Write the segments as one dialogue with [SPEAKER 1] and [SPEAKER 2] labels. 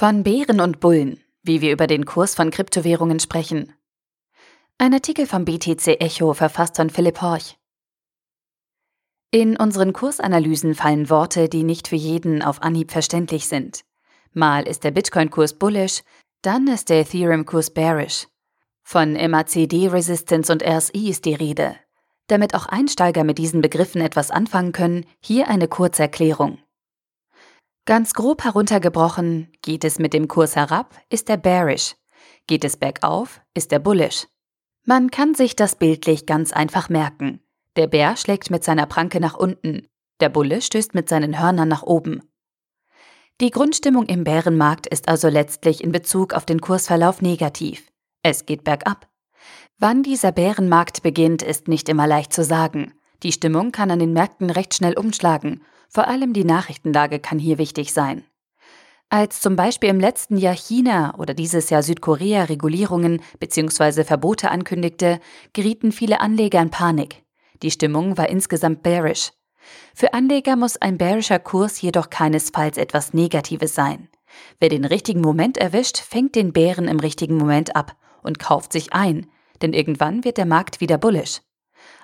[SPEAKER 1] Von Bären und Bullen, wie wir über den Kurs von Kryptowährungen sprechen. Ein Artikel vom BTC Echo verfasst von Philipp Horch. In unseren Kursanalysen fallen Worte, die nicht für jeden auf Anhieb verständlich sind. Mal ist der Bitcoin-Kurs bullish, dann ist der Ethereum-Kurs bearish. Von MACD-Resistance und RSI ist die Rede. Damit auch Einsteiger mit diesen Begriffen etwas anfangen können, hier eine Kurzerklärung. Ganz grob heruntergebrochen, geht es mit dem Kurs herab, ist er bearish. Geht es bergauf, ist er bullish. Man kann sich das bildlich ganz einfach merken. Der Bär schlägt mit seiner Pranke nach unten, der Bulle stößt mit seinen Hörnern nach oben. Die Grundstimmung im Bärenmarkt ist also letztlich in Bezug auf den Kursverlauf negativ. Es geht bergab. Wann dieser Bärenmarkt beginnt, ist nicht immer leicht zu sagen. Die Stimmung kann an den Märkten recht schnell umschlagen vor allem die Nachrichtenlage kann hier wichtig sein. Als zum Beispiel im letzten Jahr China oder dieses Jahr Südkorea Regulierungen bzw. Verbote ankündigte, gerieten viele Anleger in Panik. Die Stimmung war insgesamt bearish. Für Anleger muss ein bearischer Kurs jedoch keinesfalls etwas Negatives sein. Wer den richtigen Moment erwischt, fängt den Bären im richtigen Moment ab und kauft sich ein, denn irgendwann wird der Markt wieder bullish.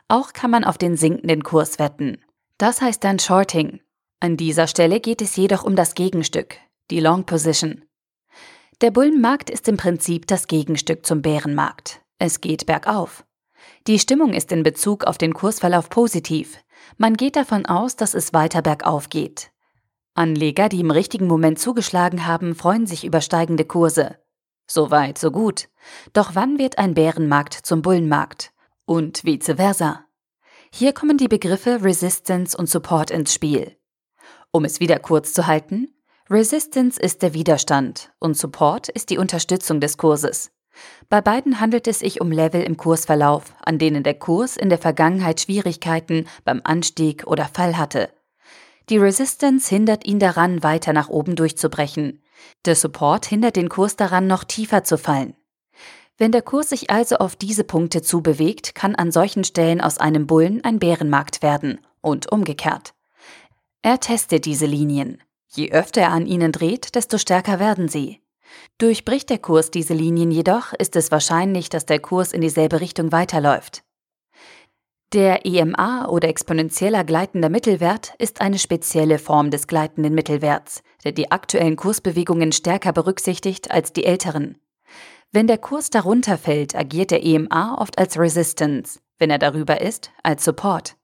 [SPEAKER 1] Auch kann man auf den sinkenden Kurs wetten. Das heißt dann Shorting. An dieser Stelle geht es jedoch um das Gegenstück, die Long Position. Der Bullenmarkt ist im Prinzip das Gegenstück zum Bärenmarkt. Es geht bergauf. Die Stimmung ist in Bezug auf den Kursverlauf positiv. Man geht davon aus, dass es weiter bergauf geht. Anleger, die im richtigen Moment zugeschlagen haben, freuen sich über steigende Kurse. So weit, so gut. Doch wann wird ein Bärenmarkt zum Bullenmarkt? Und vice versa. Hier kommen die Begriffe Resistance und Support ins Spiel. Um es wieder kurz zu halten, Resistance ist der Widerstand und Support ist die Unterstützung des Kurses. Bei beiden handelt es sich um Level im Kursverlauf, an denen der Kurs in der Vergangenheit Schwierigkeiten beim Anstieg oder Fall hatte. Die Resistance hindert ihn daran, weiter nach oben durchzubrechen. Der Support hindert den Kurs daran, noch tiefer zu fallen. Wenn der Kurs sich also auf diese Punkte zubewegt, kann an solchen Stellen aus einem Bullen ein Bärenmarkt werden und umgekehrt. Er testet diese Linien. Je öfter er an ihnen dreht, desto stärker werden sie. Durchbricht der Kurs diese Linien jedoch, ist es wahrscheinlich, dass der Kurs in dieselbe Richtung weiterläuft. Der EMA oder exponentieller gleitender Mittelwert ist eine spezielle Form des gleitenden Mittelwerts, der die aktuellen Kursbewegungen stärker berücksichtigt als die älteren. Wenn der Kurs darunter fällt, agiert der EMA oft als Resistance, wenn er darüber ist, als Support.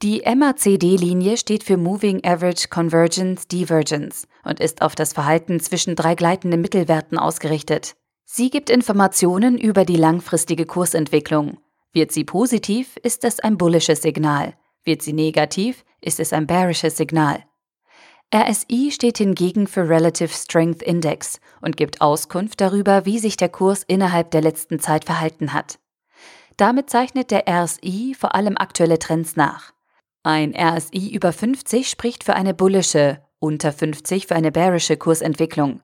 [SPEAKER 1] Die MACD-Linie steht für Moving Average Convergence Divergence und ist auf das Verhalten zwischen drei gleitenden Mittelwerten ausgerichtet. Sie gibt Informationen über die langfristige Kursentwicklung. Wird sie positiv, ist es ein bullisches Signal. Wird sie negativ, ist es ein bearisches Signal. RSI steht hingegen für Relative Strength Index und gibt Auskunft darüber, wie sich der Kurs innerhalb der letzten Zeit verhalten hat. Damit zeichnet der RSI vor allem aktuelle Trends nach. Ein RSI über 50 spricht für eine bullische, unter 50 für eine bearische Kursentwicklung.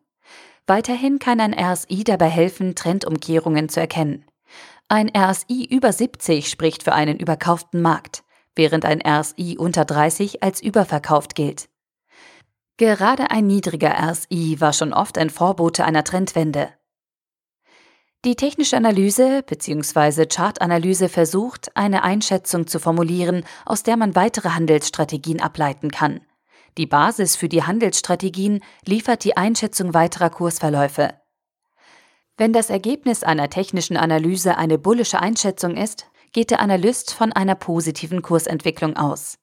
[SPEAKER 1] Weiterhin kann ein RSI dabei helfen, Trendumkehrungen zu erkennen. Ein RSI über 70 spricht für einen überkauften Markt, während ein RSI unter 30 als überverkauft gilt. Gerade ein niedriger RSI war schon oft ein Vorbote einer Trendwende. Die technische Analyse bzw. Chartanalyse versucht, eine Einschätzung zu formulieren, aus der man weitere Handelsstrategien ableiten kann. Die Basis für die Handelsstrategien liefert die Einschätzung weiterer Kursverläufe. Wenn das Ergebnis einer technischen Analyse eine bullische Einschätzung ist, geht der Analyst von einer positiven Kursentwicklung aus.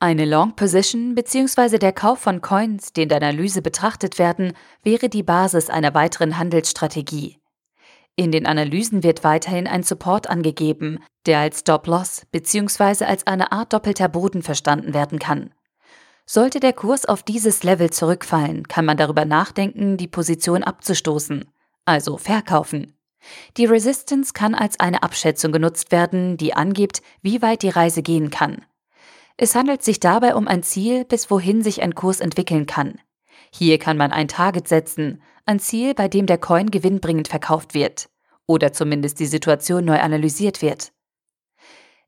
[SPEAKER 1] Eine Long Position bzw. der Kauf von Coins, die in der Analyse betrachtet werden, wäre die Basis einer weiteren Handelsstrategie. In den Analysen wird weiterhin ein Support angegeben, der als Stop-Loss bzw. als eine Art doppelter Boden verstanden werden kann. Sollte der Kurs auf dieses Level zurückfallen, kann man darüber nachdenken, die Position abzustoßen, also verkaufen. Die Resistance kann als eine Abschätzung genutzt werden, die angibt, wie weit die Reise gehen kann. Es handelt sich dabei um ein Ziel, bis wohin sich ein Kurs entwickeln kann. Hier kann man ein Target setzen, ein Ziel, bei dem der Coin gewinnbringend verkauft wird oder zumindest die Situation neu analysiert wird.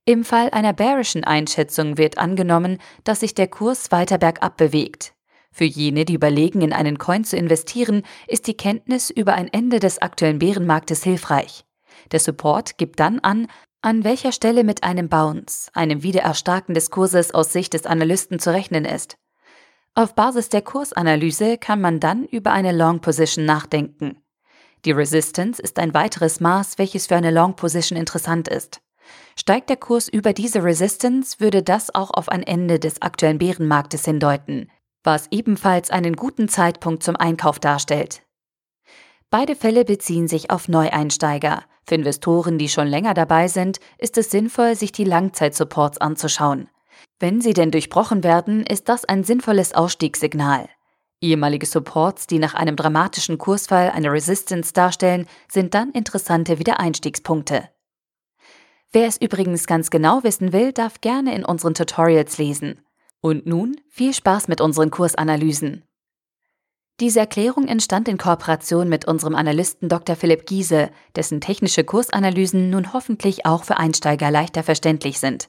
[SPEAKER 1] Im Fall einer bearischen Einschätzung wird angenommen, dass sich der Kurs weiter bergab bewegt. Für jene, die überlegen, in einen Coin zu investieren, ist die Kenntnis über ein Ende des aktuellen Bärenmarktes hilfreich. Der Support gibt dann an, an welcher Stelle mit einem Bounce, einem Wiedererstarken des Kurses aus Sicht des Analysten zu rechnen ist. Auf Basis der Kursanalyse kann man dann über eine Long Position nachdenken. Die Resistance ist ein weiteres Maß, welches für eine Long Position interessant ist. Steigt der Kurs über diese Resistance, würde das auch auf ein Ende des aktuellen Bärenmarktes hindeuten, was ebenfalls einen guten Zeitpunkt zum Einkauf darstellt. Beide Fälle beziehen sich auf Neueinsteiger. Für Investoren, die schon länger dabei sind, ist es sinnvoll, sich die Langzeitsupports anzuschauen. Wenn sie denn durchbrochen werden, ist das ein sinnvolles Ausstiegssignal. Ehemalige Supports, die nach einem dramatischen Kursfall eine Resistance darstellen, sind dann interessante Wiedereinstiegspunkte. Wer es übrigens ganz genau wissen will, darf gerne in unseren Tutorials lesen. Und nun viel Spaß mit unseren Kursanalysen. Diese Erklärung entstand in Kooperation mit unserem Analysten Dr. Philipp Giese, dessen technische Kursanalysen nun hoffentlich auch für Einsteiger leichter verständlich sind.